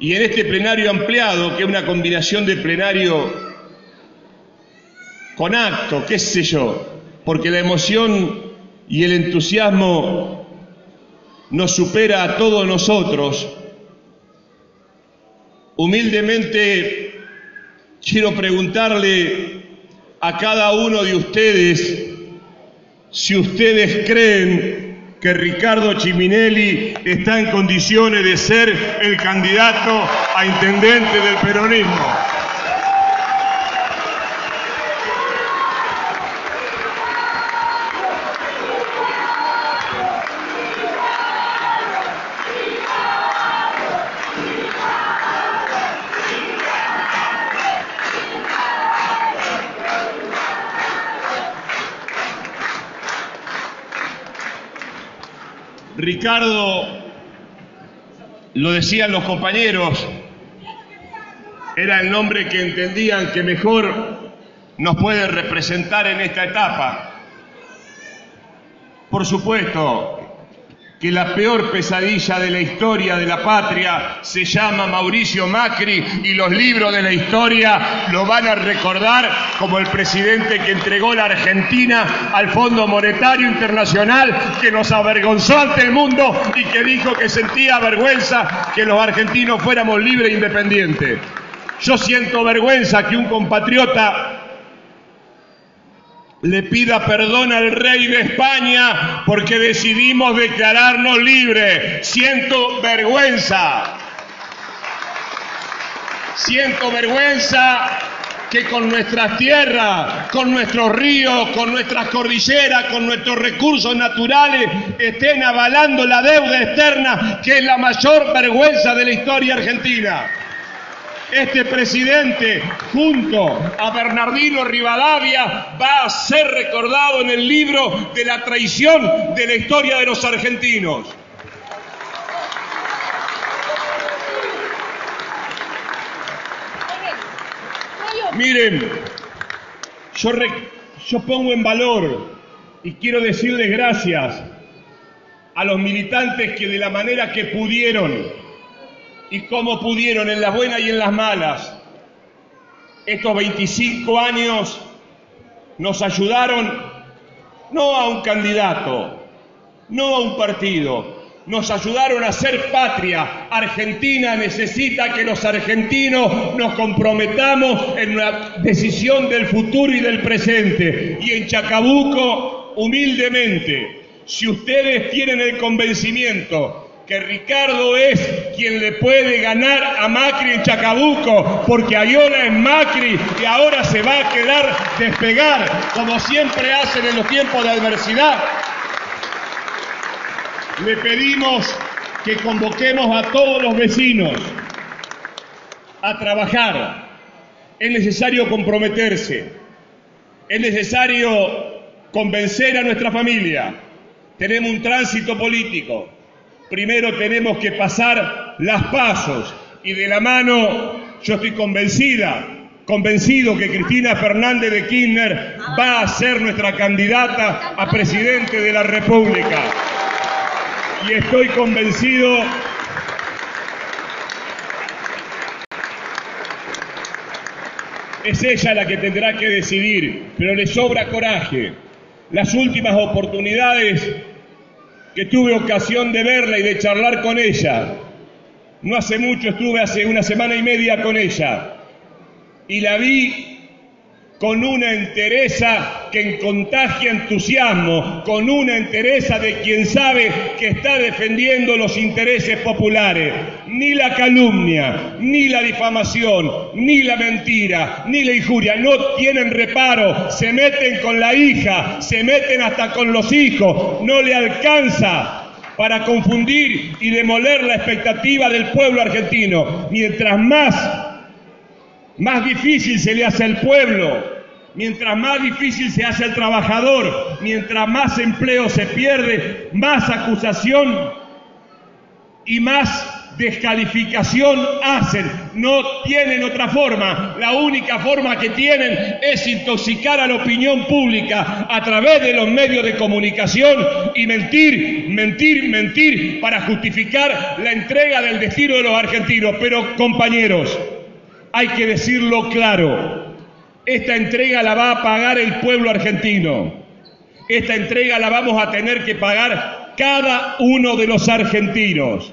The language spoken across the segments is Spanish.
Y en este plenario ampliado, que es una combinación de plenario con acto, qué sé yo, porque la emoción y el entusiasmo nos supera a todos nosotros, humildemente quiero preguntarle a cada uno de ustedes si ustedes creen que Ricardo Chiminelli está en condiciones de ser el candidato a intendente del peronismo. Ricardo, lo decían los compañeros, era el nombre que entendían que mejor nos puede representar en esta etapa. Por supuesto, que la peor pesadilla de la historia de la patria se llama Mauricio Macri y los libros de la historia lo van a recordar como el presidente que entregó la Argentina al Fondo Monetario Internacional, que nos avergonzó ante el mundo y que dijo que sentía vergüenza que los argentinos fuéramos libres e independientes. Yo siento vergüenza que un compatriota le pida perdón al rey de España porque decidimos declararnos libres. Siento vergüenza. Siento vergüenza que con nuestras tierras, con nuestros ríos, con nuestras cordilleras, con nuestros recursos naturales, estén avalando la deuda externa, que es la mayor vergüenza de la historia argentina. Este presidente, junto a Bernardino Rivadavia, va a ser recordado en el libro de la traición de la historia de los argentinos. Miren, yo, pongo en valor y quiero decirles gracias a los militantes que de la manera que pudieron y cómo pudieron en las buenas y en las malas. Estos 25 años nos ayudaron no a un candidato, no a un partido, nos ayudaron a ser patria. Argentina necesita que los argentinos nos comprometamos en una decisión del futuro y del presente. Y en Chacabuco, humildemente, si ustedes tienen el convencimiento que Ricardo es quien le puede ganar a Macri en Chacabuco, porque Ayona es Macri y ahora se va a quedar despegar, como siempre hacen en los tiempos de adversidad. Le pedimos que convoquemos a todos los vecinos a trabajar. Es necesario comprometerse, es necesario convencer a nuestra familia. Tenemos un tránsito político primero tenemos que pasar las pasos y de la mano yo estoy convencida, convencido que Cristina Fernández de Kirchner va a ser nuestra candidata a presidente de la República. Y estoy convencido es ella la que tendrá que decidir, pero le sobra coraje. Las últimas oportunidades que tuve ocasión de verla y de charlar con ella. No hace mucho estuve hace una semana y media con ella y la vi con una entereza que contagia entusiasmo, con una entereza de quien sabe que está defendiendo los intereses populares. Ni la calumnia, ni la difamación, ni la mentira, ni la injuria, no tienen reparo, se meten con la hija, se meten hasta con los hijos, no le alcanza para confundir y demoler la expectativa del pueblo argentino. Mientras más más difícil se le hace al pueblo, mientras más difícil se hace al trabajador, mientras más empleo se pierde, más acusación y más descalificación hacen, no tienen otra forma. La única forma que tienen es intoxicar a la opinión pública a través de los medios de comunicación y mentir, mentir, mentir para justificar la entrega del destino de los argentinos. Pero compañeros, hay que decirlo claro, esta entrega la va a pagar el pueblo argentino. Esta entrega la vamos a tener que pagar cada uno de los argentinos.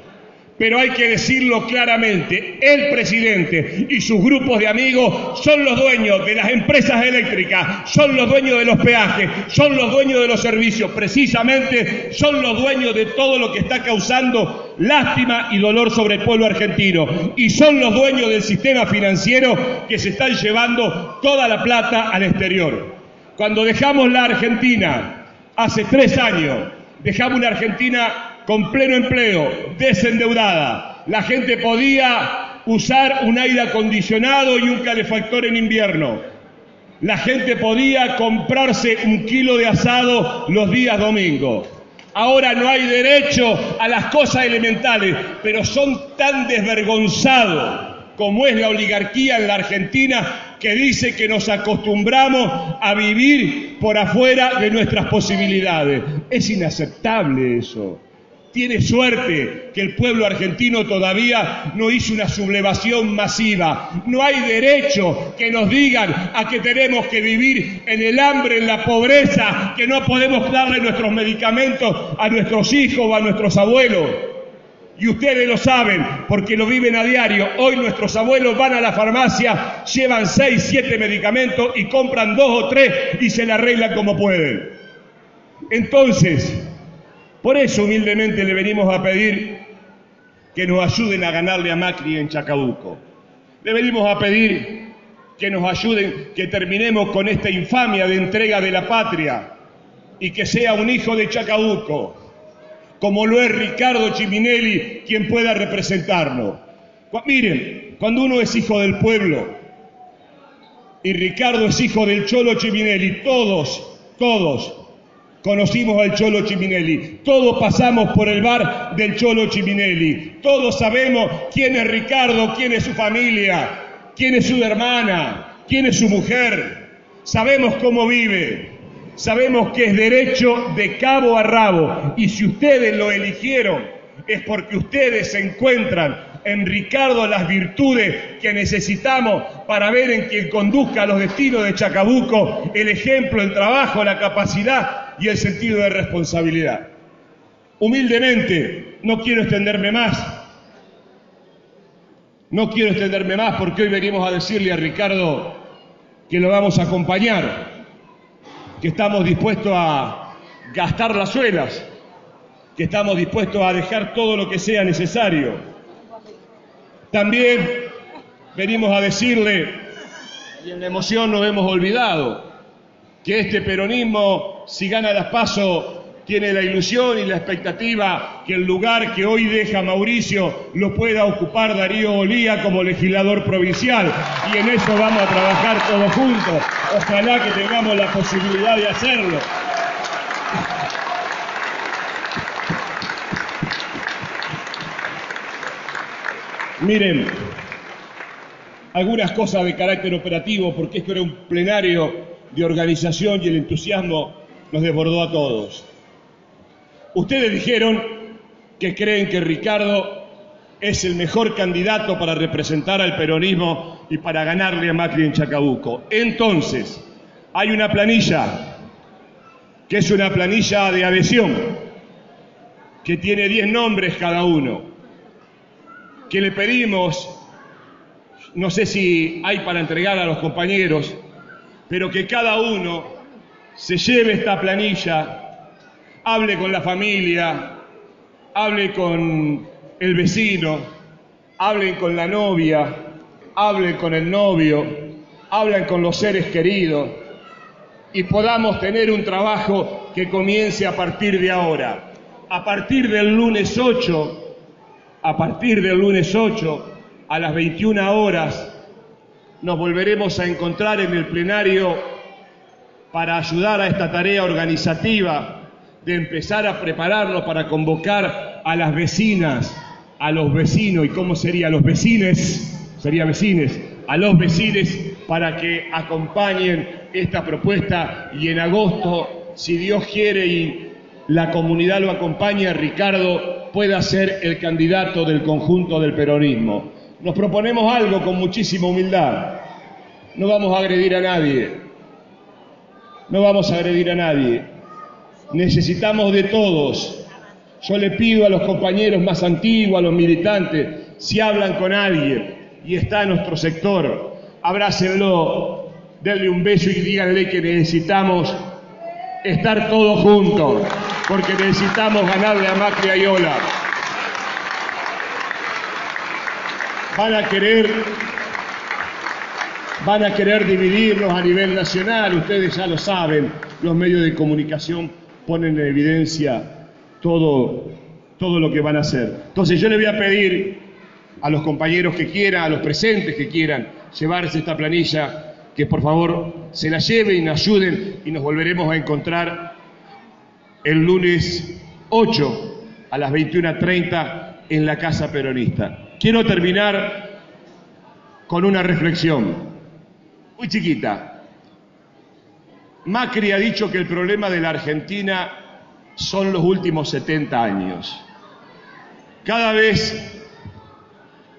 Pero hay que decirlo claramente, el presidente y sus grupos de amigos son los dueños de las empresas eléctricas, son los dueños de los peajes, son los dueños de los servicios, precisamente son los dueños de todo lo que está causando lástima y dolor sobre el pueblo argentino. Y son los dueños del sistema financiero que se están llevando toda la plata al exterior. Cuando dejamos la Argentina hace tres años, dejamos una Argentina con pleno empleo, desendeudada. La gente podía usar un aire acondicionado y un calefactor en invierno. La gente podía comprarse un kilo de asado los días domingos. Ahora no hay derecho a las cosas elementales, pero son tan desvergonzados como es la oligarquía en la Argentina que dice que nos acostumbramos a vivir por afuera de nuestras posibilidades. Es inaceptable eso. Tiene suerte que el pueblo argentino todavía no hizo una sublevación masiva. No hay derecho que nos digan a que tenemos que vivir en el hambre, en la pobreza, que no podemos darle nuestros medicamentos a nuestros hijos o a nuestros abuelos. Y ustedes lo saben porque lo viven a diario. Hoy nuestros abuelos van a la farmacia, llevan seis, siete medicamentos y compran dos o tres y se la arreglan como pueden. Entonces, por eso humildemente le venimos a pedir que nos ayuden a ganarle a Macri en Chacabuco. Le venimos a pedir que nos ayuden, que terminemos con esta infamia de entrega de la patria y que sea un hijo de Chacabuco, como lo es Ricardo Chiminelli, quien pueda representarlo. Miren, cuando uno es hijo del pueblo y Ricardo es hijo del Cholo Chiminelli, todos, todos Conocimos al Cholo Chiminelli, todos pasamos por el bar del Cholo Chiminelli, todos sabemos quién es Ricardo, quién es su familia, quién es su hermana, quién es su mujer, sabemos cómo vive, sabemos que es derecho de cabo a rabo. Y si ustedes lo eligieron es porque ustedes encuentran en Ricardo las virtudes que necesitamos para ver en quien conduzca los destinos de Chacabuco el ejemplo, el trabajo, la capacidad y el sentido de responsabilidad. Humildemente, no quiero extenderme más. No quiero extenderme más porque hoy venimos a decirle a Ricardo que lo vamos a acompañar, que estamos dispuestos a gastar las suelas, que estamos dispuestos a dejar todo lo que sea necesario también venimos a decirle, y en la emoción no hemos olvidado, que este peronismo, si gana las pasos, tiene la ilusión y la expectativa que el lugar que hoy deja Mauricio lo pueda ocupar Darío Olía como legislador provincial. Y en eso vamos a trabajar todos juntos. Ojalá que tengamos la posibilidad de hacerlo. Miren, algunas cosas de carácter operativo, porque esto era un plenario de organización y el entusiasmo nos desbordó a todos. Ustedes dijeron que creen que Ricardo es el mejor candidato para representar al peronismo y para ganarle a Macri en Chacabuco. Entonces, hay una planilla, que es una planilla de adhesión, que tiene 10 nombres cada uno que le pedimos, no sé si hay para entregar a los compañeros, pero que cada uno se lleve esta planilla, hable con la familia, hable con el vecino, hablen con la novia, hablen con el novio, hablen con los seres queridos y podamos tener un trabajo que comience a partir de ahora. A partir del lunes 8 a partir del lunes 8 a las 21 horas nos volveremos a encontrar en el plenario para ayudar a esta tarea organizativa de empezar a prepararnos para convocar a las vecinas, a los vecinos, ¿y cómo sería? A los vecines, sería vecines, a los vecines para que acompañen esta propuesta y en agosto, si Dios quiere y la comunidad lo acompaña, Ricardo pueda ser el candidato del conjunto del peronismo. Nos proponemos algo con muchísima humildad. No vamos a agredir a nadie. No vamos a agredir a nadie. Necesitamos de todos. Yo le pido a los compañeros más antiguos, a los militantes, si hablan con alguien y está en nuestro sector, abrácenlo, denle un beso y díganle que necesitamos estar todos juntos, porque necesitamos ganarle a Macri y Ola. Van a querer van a querer dividirnos a nivel nacional, ustedes ya lo saben, los medios de comunicación ponen en evidencia todo, todo lo que van a hacer. Entonces yo le voy a pedir a los compañeros que quieran, a los presentes que quieran llevarse esta planilla, que por favor se la lleven y nos ayuden y nos volveremos a encontrar el lunes 8 a las 21.30 en la Casa Peronista. Quiero terminar con una reflexión muy chiquita. Macri ha dicho que el problema de la Argentina son los últimos 70 años. Cada vez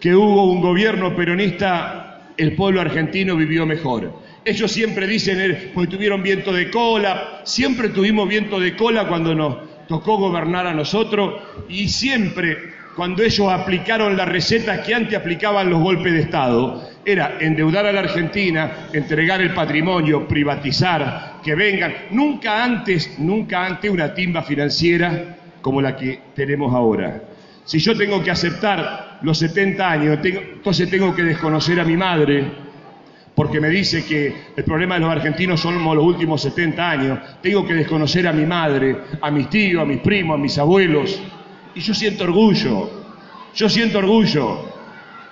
que hubo un gobierno peronista, el pueblo argentino vivió mejor. Ellos siempre dicen, pues tuvieron viento de cola, siempre tuvimos viento de cola cuando nos tocó gobernar a nosotros y siempre cuando ellos aplicaron las recetas que antes aplicaban los golpes de Estado, era endeudar a la Argentina, entregar el patrimonio, privatizar, que vengan. Nunca antes, nunca antes una timba financiera como la que tenemos ahora. Si yo tengo que aceptar los 70 años, entonces tengo que desconocer a mi madre, porque me dice que el problema de los argentinos son los últimos 70 años. Tengo que desconocer a mi madre, a mis tíos, a mis primos, a mis abuelos. Y yo siento orgullo, yo siento orgullo,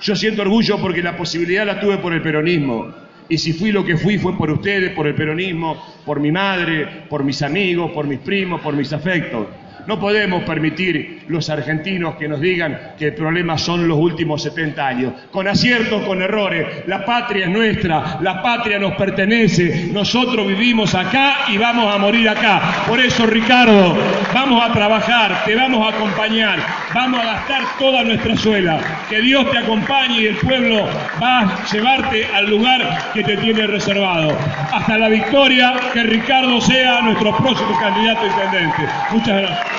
yo siento orgullo porque la posibilidad la tuve por el peronismo. Y si fui lo que fui fue por ustedes, por el peronismo, por mi madre, por mis amigos, por mis primos, por mis afectos. No podemos permitir los argentinos que nos digan que el problema son los últimos 70 años. Con aciertos, con errores. La patria es nuestra, la patria nos pertenece. Nosotros vivimos acá y vamos a morir acá. Por eso, Ricardo, vamos a trabajar, te vamos a acompañar, vamos a gastar toda nuestra suela. Que Dios te acompañe y el pueblo va a llevarte al lugar que te tiene reservado. Hasta la victoria, que Ricardo sea nuestro próximo candidato a intendente. Muchas gracias.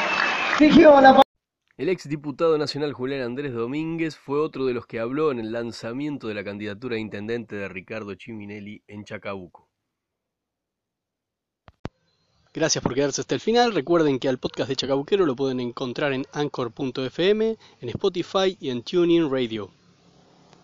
El ex diputado nacional Julián Andrés Domínguez fue otro de los que habló en el lanzamiento de la candidatura a intendente de Ricardo Chiminelli en Chacabuco. Gracias por quedarse hasta el final. Recuerden que al podcast de Chacabuquero lo pueden encontrar en anchor.fm, en Spotify y en TuneIn Radio.